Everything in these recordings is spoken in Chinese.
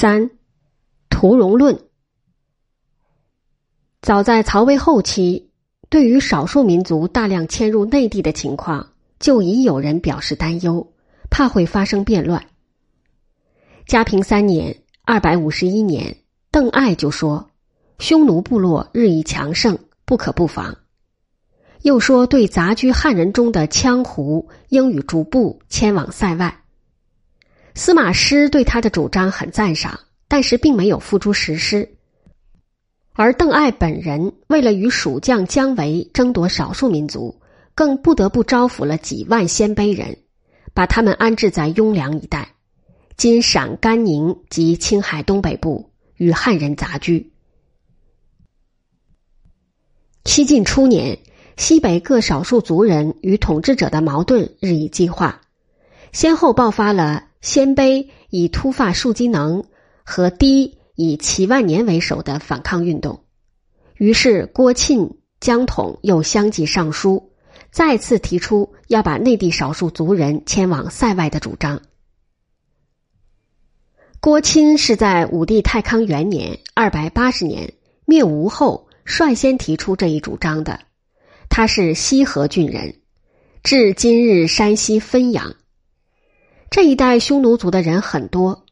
三，屠戎论。早在曹魏后期，对于少数民族大量迁入内地的情况，就已有人表示担忧，怕会发生变乱。嘉平三年（二百五十一年），邓艾就说：“匈奴部落日益强盛，不可不防。”又说：“对杂居汉人中的羌胡，应与逐步迁往塞外。”司马师对他的主张很赞赏，但是并没有付诸实施。而邓艾本人为了与蜀将姜维争夺少数民族，更不得不招抚了几万鲜卑人，把他们安置在雍凉一带（今陕甘宁及青海东北部），与汉人杂居。西晋初年，西北各少数族人与统治者的矛盾日益激化，先后爆发了。鲜卑以突发树机能和氐以齐万年为首的反抗运动，于是郭沁、江统又相继上书，再次提出要把内地少数族人迁往塞外的主张。郭钦是在武帝太康元年（二百八十年）灭吴后率先提出这一主张的，他是西河郡人，至今日山西汾阳。这一带匈奴族的人很多，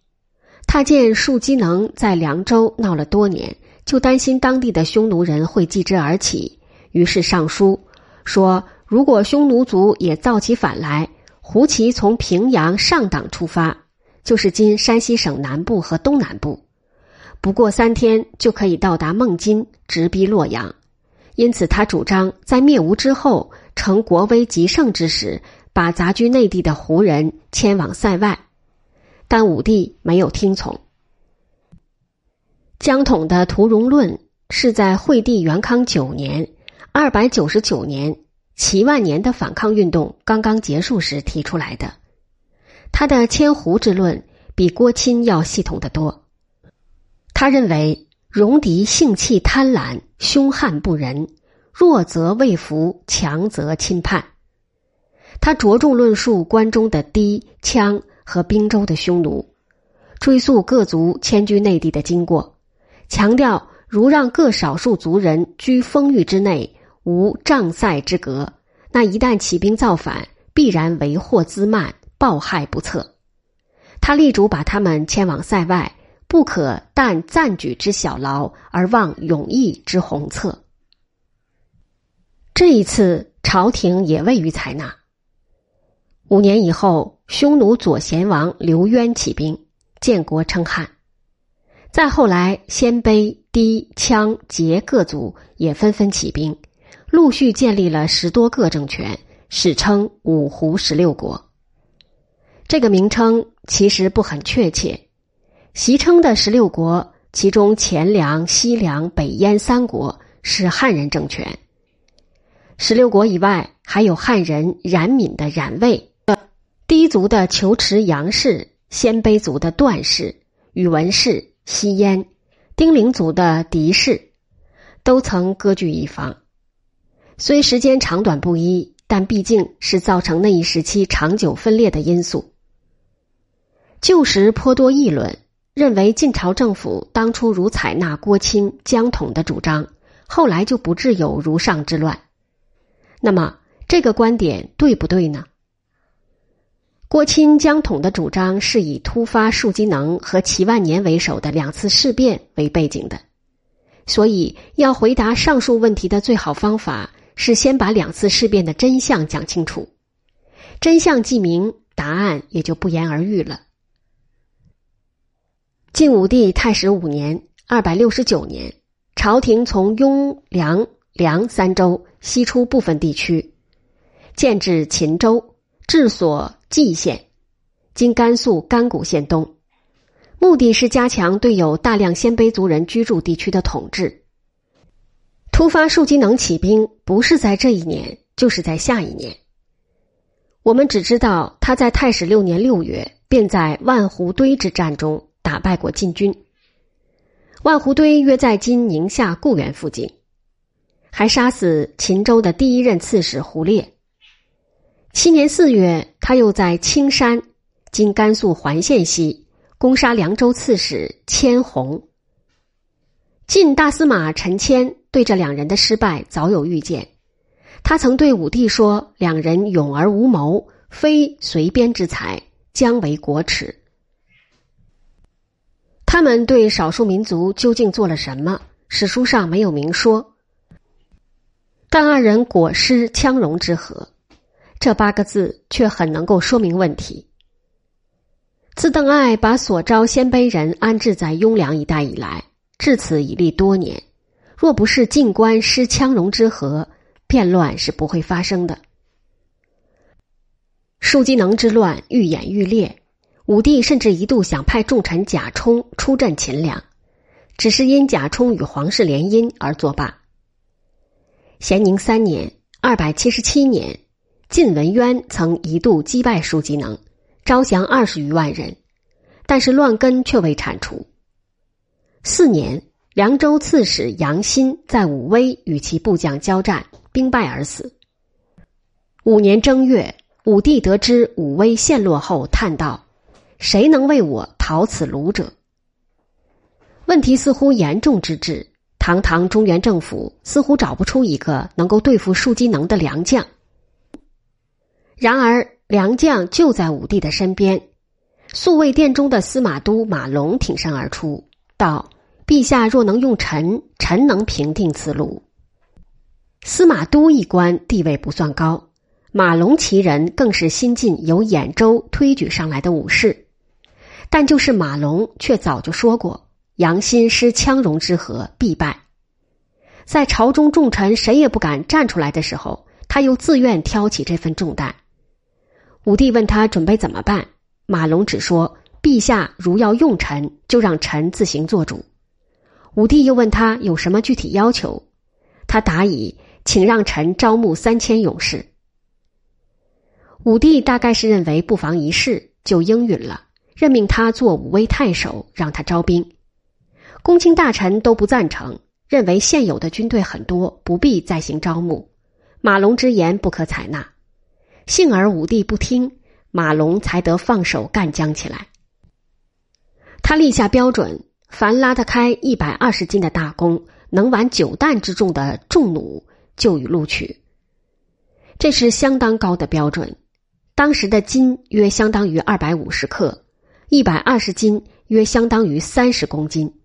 他见树机能在凉州闹了多年，就担心当地的匈奴人会继之而起，于是上书说：如果匈奴族也造起反来，胡骑从平阳上党出发，就是今山西省南部和东南部，不过三天就可以到达孟津，直逼洛阳。因此，他主张在灭吴之后，成国威极盛之时。把杂居内地的胡人迁往塞外，但武帝没有听从。江统的屠戎论是在惠帝元康九年（二百九十九年）齐万年的反抗运动刚刚结束时提出来的。他的迁胡之论比郭钦要系统的多。他认为戎狄性气贪婪，凶悍不仁，弱则畏服，强则侵叛。他着重论述关中的氐、羌和滨州的匈奴，追溯各族迁居内地的经过，强调如让各少数族人居封域之内，无障塞之隔，那一旦起兵造反，必然为祸滋蔓，暴害不测。他力主把他们迁往塞外，不可但暂举之小劳，而忘永义之宏策。这一次，朝廷也未予采纳。五年以后，匈奴左贤王刘渊起兵，建国称汉。再后来，鲜卑、氐、羌、羯各族也纷纷起兵，陆续建立了十多个政权，史称五胡十六国。这个名称其实不很确切，习称的十六国，其中前凉、西凉、北燕三国是汉人政权。十六国以外，还有汉人冉闵的冉魏。氐族的求池杨氏，鲜卑族的段氏、宇文氏、西燕，丁零族的狄氏，都曾割据一方。虽时间长短不一，但毕竟是造成那一时期长久分裂的因素。旧时颇多议论，认为晋朝政府当初如采纳郭钦、江统的主张，后来就不致有如上之乱。那么，这个观点对不对呢？郭钦、江统的主张是以突发树机能和齐万年为首的两次事变为背景的，所以要回答上述问题的最好方法是先把两次事变的真相讲清楚。真相既明，答案也就不言而喻了。晋武帝太始五年（二百六十九年），朝廷从雍凉、凉三州西出部分地区，建制秦州。治所蓟县，今甘肃甘谷县东，目的是加强对有大量鲜卑族人居住地区的统治。突发树机能起兵，不是在这一年，就是在下一年。我们只知道他在太始六年六月，便在万湖堆之战中打败过晋军。万湖堆约在今宁夏固原附近，还杀死秦州的第一任刺史胡烈。七年四月，他又在青山（今甘肃环县西）攻杀凉州刺史千红。晋大司马陈谦对这两人的失败早有预见，他曾对武帝说：“两人勇而无谋，非随边之才，将为国耻。”他们对少数民族究竟做了什么？史书上没有明说。但二人果失羌戎之和，这八个字却很能够说明问题。自邓艾把所招鲜卑人安置在雍凉一带以来，至此已历多年。若不是晋官失羌戎之和，变乱是不会发生的。舒机能之乱愈演愈烈，武帝甚至一度想派重臣贾充出镇秦凉，只是因贾充与皇室联姻而作罢。咸宁三年（二百七十七年），晋文渊曾一度击败舒机能，招降二十余万人，但是乱根却未铲除。四年，凉州刺史杨新在武威与其部将交战，兵败而死。五年正月，武帝得知武威陷落后，叹道：“谁能为我讨此虏者？”问题似乎严重之至。堂堂中原政府似乎找不出一个能够对付树机能的良将。然而良将就在武帝的身边，宿卫殿中的司马都马龙挺身而出，道：“陛下若能用臣，臣能平定此虏。”司马都一官地位不算高，马龙其人更是新晋由兖州推举上来的武士，但就是马龙却早就说过。杨新失羌戎之和，必败。在朝中重臣谁也不敢站出来的时候，他又自愿挑起这份重担。武帝问他准备怎么办，马龙只说：“陛下如要用臣，就让臣自行做主。”武帝又问他有什么具体要求，他答以：“请让臣招募三千勇士。”武帝大概是认为不妨一试，就应允了，任命他做武威太守，让他招兵。公卿大臣都不赞成，认为现有的军队很多，不必再行招募。马龙之言不可采纳，幸而武帝不听，马龙才得放手干将起来。他立下标准：凡拉得开一百二十斤的大弓，能挽九担之重的重弩，就予录取。这是相当高的标准。当时的斤约相当于二百五十克，一百二十斤约相当于三十公斤。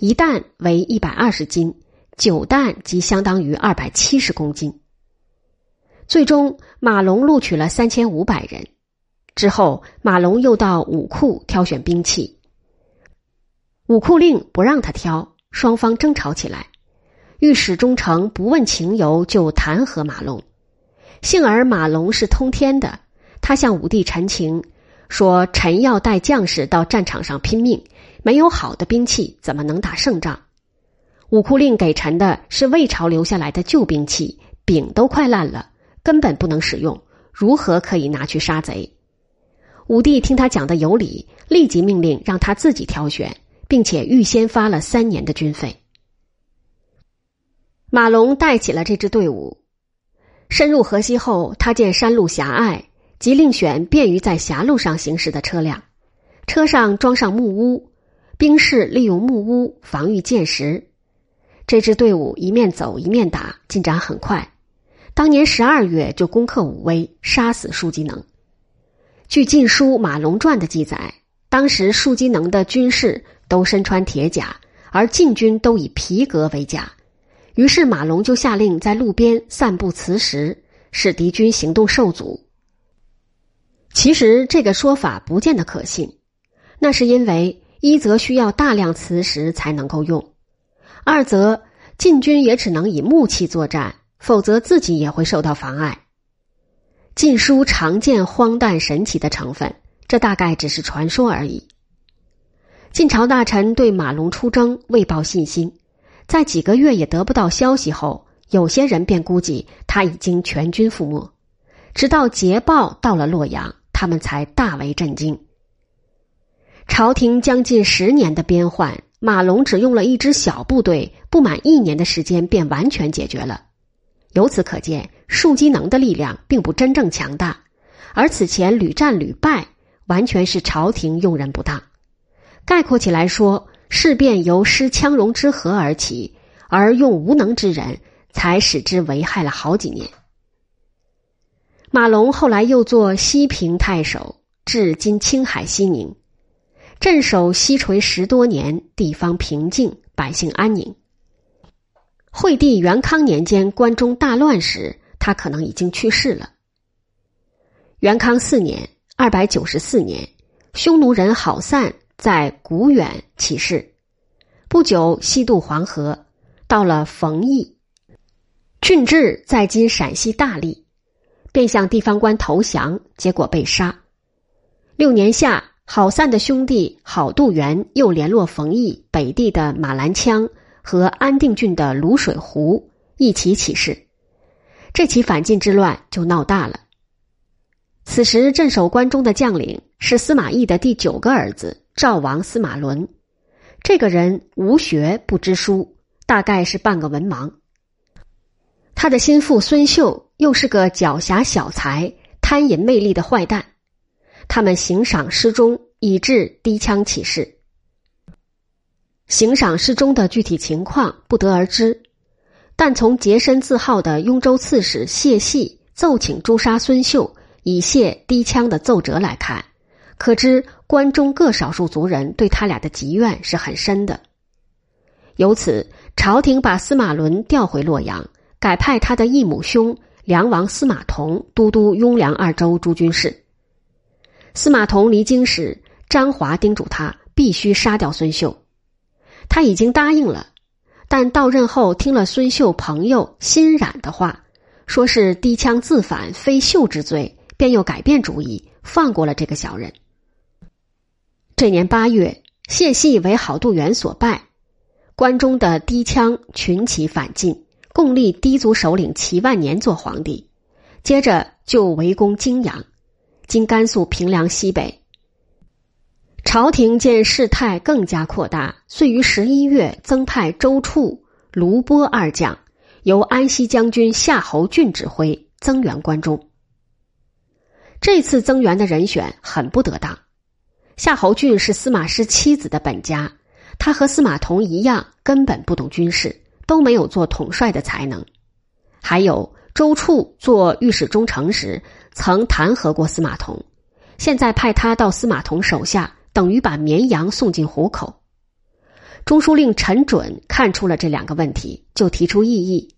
一担为一百二十斤，九担即相当于二百七十公斤。最终，马龙录取了三千五百人。之后，马龙又到武库挑选兵器。武库令不让他挑，双方争吵起来。御史中丞不问情由就弹劾马龙。幸而马龙是通天的，他向武帝陈情说：“臣要带将士到战场上拼命。”没有好的兵器，怎么能打胜仗？武库令给臣的是魏朝留下来的旧兵器，柄都快烂了，根本不能使用，如何可以拿去杀贼？武帝听他讲的有理，立即命令让他自己挑选，并且预先发了三年的军费。马龙带起了这支队伍，深入河西后，他见山路狭隘，即另选便于在狭路上行驶的车辆，车上装上木屋。兵士利用木屋防御箭石，这支队伍一面走一面打，进展很快。当年十二月就攻克武威，杀死舒机能。据《晋书·马龙传》的记载，当时舒机能的军士都身穿铁甲，而晋军都以皮革为甲。于是马龙就下令在路边散布磁石，使敌军行动受阻。其实这个说法不见得可信，那是因为。一则需要大量磁石才能够用，二则晋军也只能以木器作战，否则自己也会受到妨碍。晋书常见荒诞神奇的成分，这大概只是传说而已。晋朝大臣对马龙出征未抱信心，在几个月也得不到消息后，有些人便估计他已经全军覆没。直到捷报到了洛阳，他们才大为震惊。朝廷将近十年的边患，马龙只用了一支小部队，不满一年的时间便完全解决了。由此可见，树机能的力量并不真正强大，而此前屡战屡败，完全是朝廷用人不当。概括起来说，事变由失羌戎之和而起，而用无能之人，才使之危害了好几年。马龙后来又做西平太守，至今青海西宁，镇守西陲十多年，地方平静，百姓安宁。惠帝元康年间，关中大乱时，他可能已经去世了。元康四年（二百九十四年），匈奴人郝散在古远起事，不久西渡黄河，到了冯邑，郡治在今陕西大荔。便向地方官投降，结果被杀。六年夏，郝散的兄弟郝杜元又联络冯异北地的马兰羌和安定郡的卤水湖一起起事，这起反晋之乱就闹大了。此时镇守关中的将领是司马懿的第九个儿子赵王司马伦，这个人无学不知书，大概是半个文盲。他的心腹孙秀又是个狡黠小才、贪淫魅力的坏蛋，他们行赏失中，以致低枪起事。行赏失踪的具体情况不得而知，但从洁身自好的雍州刺史谢系奏请诛杀孙秀以谢低枪的奏折来看，可知关中各少数族人对他俩的积怨是很深的。由此，朝廷把司马伦调回洛阳。改派他的异母兄梁王司马同都督雍凉二州诸军事。司马同离京时，张华叮嘱他必须杀掉孙秀，他已经答应了，但到任后听了孙秀朋友辛冉的话，说是低枪自反非秀之罪，便又改变主意，放过了这个小人。这年八月，谢系为郝杜元所败，关中的低枪群起反晋。共立低族首领齐万年做皇帝，接着就围攻泾阳，今甘肃平凉西北。朝廷见事态更加扩大，遂于十一月增派周处、卢波二将，由安西将军夏侯俊指挥增援关中。这次增援的人选很不得当，夏侯俊是司马师妻子的本家，他和司马同一样，根本不懂军事。都没有做统帅的才能，还有周处做御史中丞时曾弹劾过司马同，现在派他到司马同手下，等于把绵羊送进虎口。中书令陈准看出了这两个问题，就提出异议，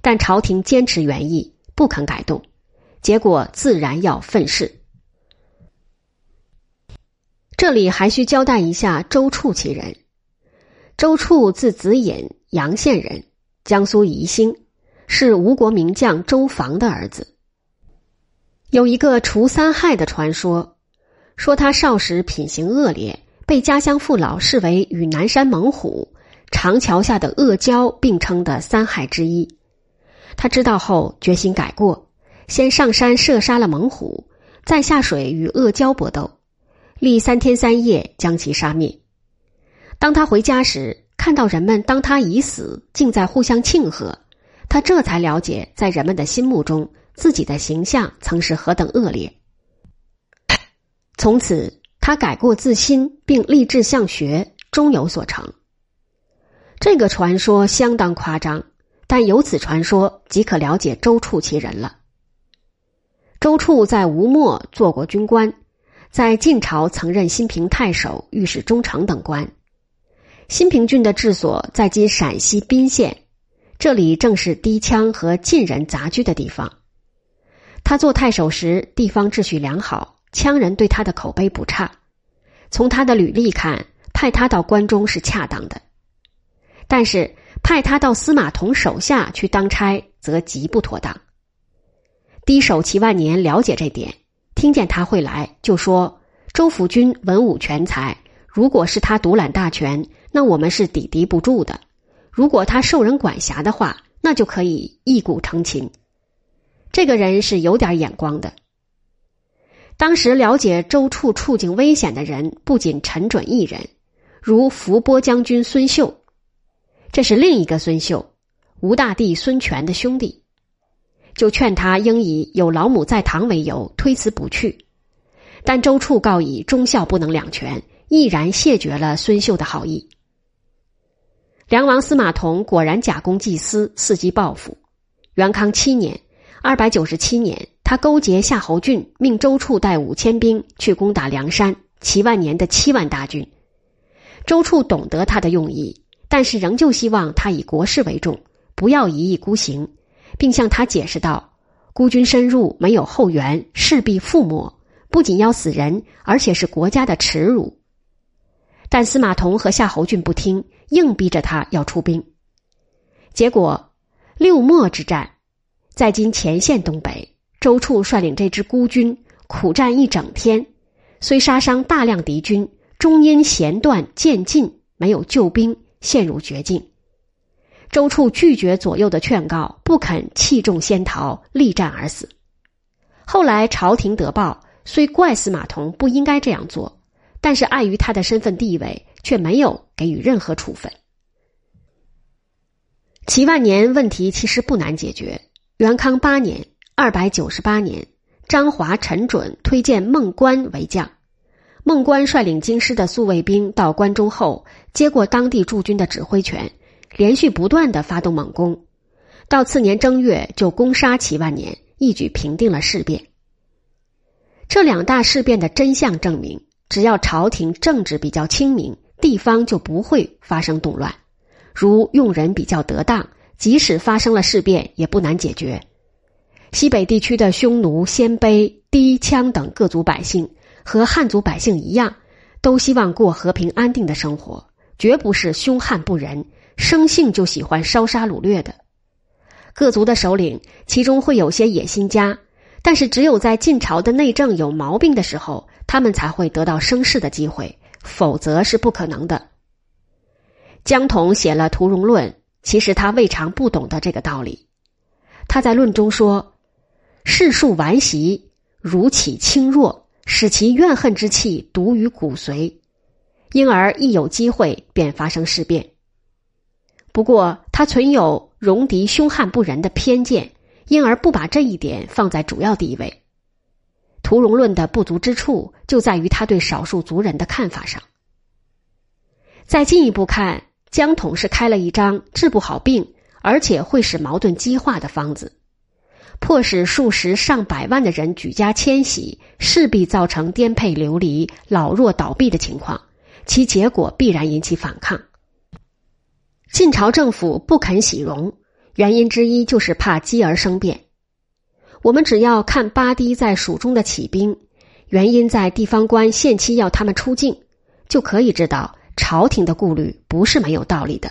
但朝廷坚持原意，不肯改动，结果自然要愤世。这里还需交代一下周处其人，周处字子隐。阳县人，江苏宜兴，是吴国名将周防的儿子。有一个除三害的传说，说他少时品行恶劣，被家乡父老视为与南山猛虎、长桥下的阿胶并称的三害之一。他知道后决心改过，先上山射杀了猛虎，再下水与阿胶搏斗，历三天三夜将其杀灭。当他回家时。看到人们当他已死，竟在互相庆贺，他这才了解，在人们的心目中，自己的形象曾是何等恶劣。从此，他改过自新，并立志向学，终有所成。这个传说相当夸张，但由此传说即可了解周处其人了。周处在吴末做过军官，在晋朝曾任新平太守、御史中丞等官。新平郡的治所在今陕西彬县，这里正是低羌和晋人杂居的地方。他做太守时，地方秩序良好，羌人对他的口碑不差。从他的履历看，派他到关中是恰当的。但是派他到司马同手下去当差，则极不妥当。低守齐万年了解这点，听见他会来，就说：“周辅君文武全才，如果是他独揽大权。”那我们是抵敌不住的。如果他受人管辖的话，那就可以一鼓成擒。这个人是有点眼光的。当时了解周处处境危险的人，不仅陈准一人，如伏波将军孙秀，这是另一个孙秀，吴大帝孙权的兄弟，就劝他应以有老母在堂为由推辞不去。但周处告以忠孝不能两全，毅然谢绝了孙秀的好意。梁王司马同果然假公济私，伺机报复。元康七年（二百九十七年），他勾结夏侯俊，命周处带五千兵去攻打梁山齐万年的七万大军。周处懂得他的用意，但是仍旧希望他以国事为重，不要一意孤行，并向他解释道：“孤军深入，没有后援，势必覆没，不仅要死人，而且是国家的耻辱。”但司马同和夏侯俊不听，硬逼着他要出兵。结果，六末之战，在今前线东北，周处率领这支孤军苦战一整天，虽杀伤大量敌军，终因弦断箭尽，没有救兵，陷入绝境。周处拒绝左右的劝告，不肯弃重先逃，力战而死。后来朝廷得报，虽怪司马同不应该这样做。但是碍于他的身份地位，却没有给予任何处分。齐万年问题其实不难解决。元康八年（二百九十八年），张华、陈准推荐孟关为将。孟关率领京师的宿卫兵到关中后，接过当地驻军的指挥权，连续不断的发动猛攻。到次年正月，就攻杀齐万年，一举平定了事变。这两大事变的真相证明。只要朝廷政治比较清明，地方就不会发生动乱；如用人比较得当，即使发生了事变，也不难解决。西北地区的匈奴、鲜卑、氐、羌等各族百姓和汉族百姓一样，都希望过和平安定的生活，绝不是凶悍不仁、生性就喜欢烧杀掳掠的。各族的首领，其中会有些野心家，但是只有在晋朝的内政有毛病的时候。他们才会得到生事的机会，否则是不可能的。江统写了《屠荣论》，其实他未尝不懂得这个道理。他在论中说：“世数顽习，如起轻弱，使其怨恨之气毒于骨髓，因而一有机会便发生事变。不过他存有戎狄凶悍不仁的偏见，因而不把这一点放在主要地位。”屠荣论的不足之处就在于他对少数族人的看法上。再进一步看，江统是开了一张治不好病，而且会使矛盾激化的方子，迫使数十上百万的人举家迁徙，势必造成颠沛流离、老弱倒闭的情况，其结果必然引起反抗。晋朝政府不肯喜容，原因之一就是怕积而生变。我们只要看八堤在蜀中的起兵，原因在地方官限期要他们出境，就可以知道朝廷的顾虑不是没有道理的。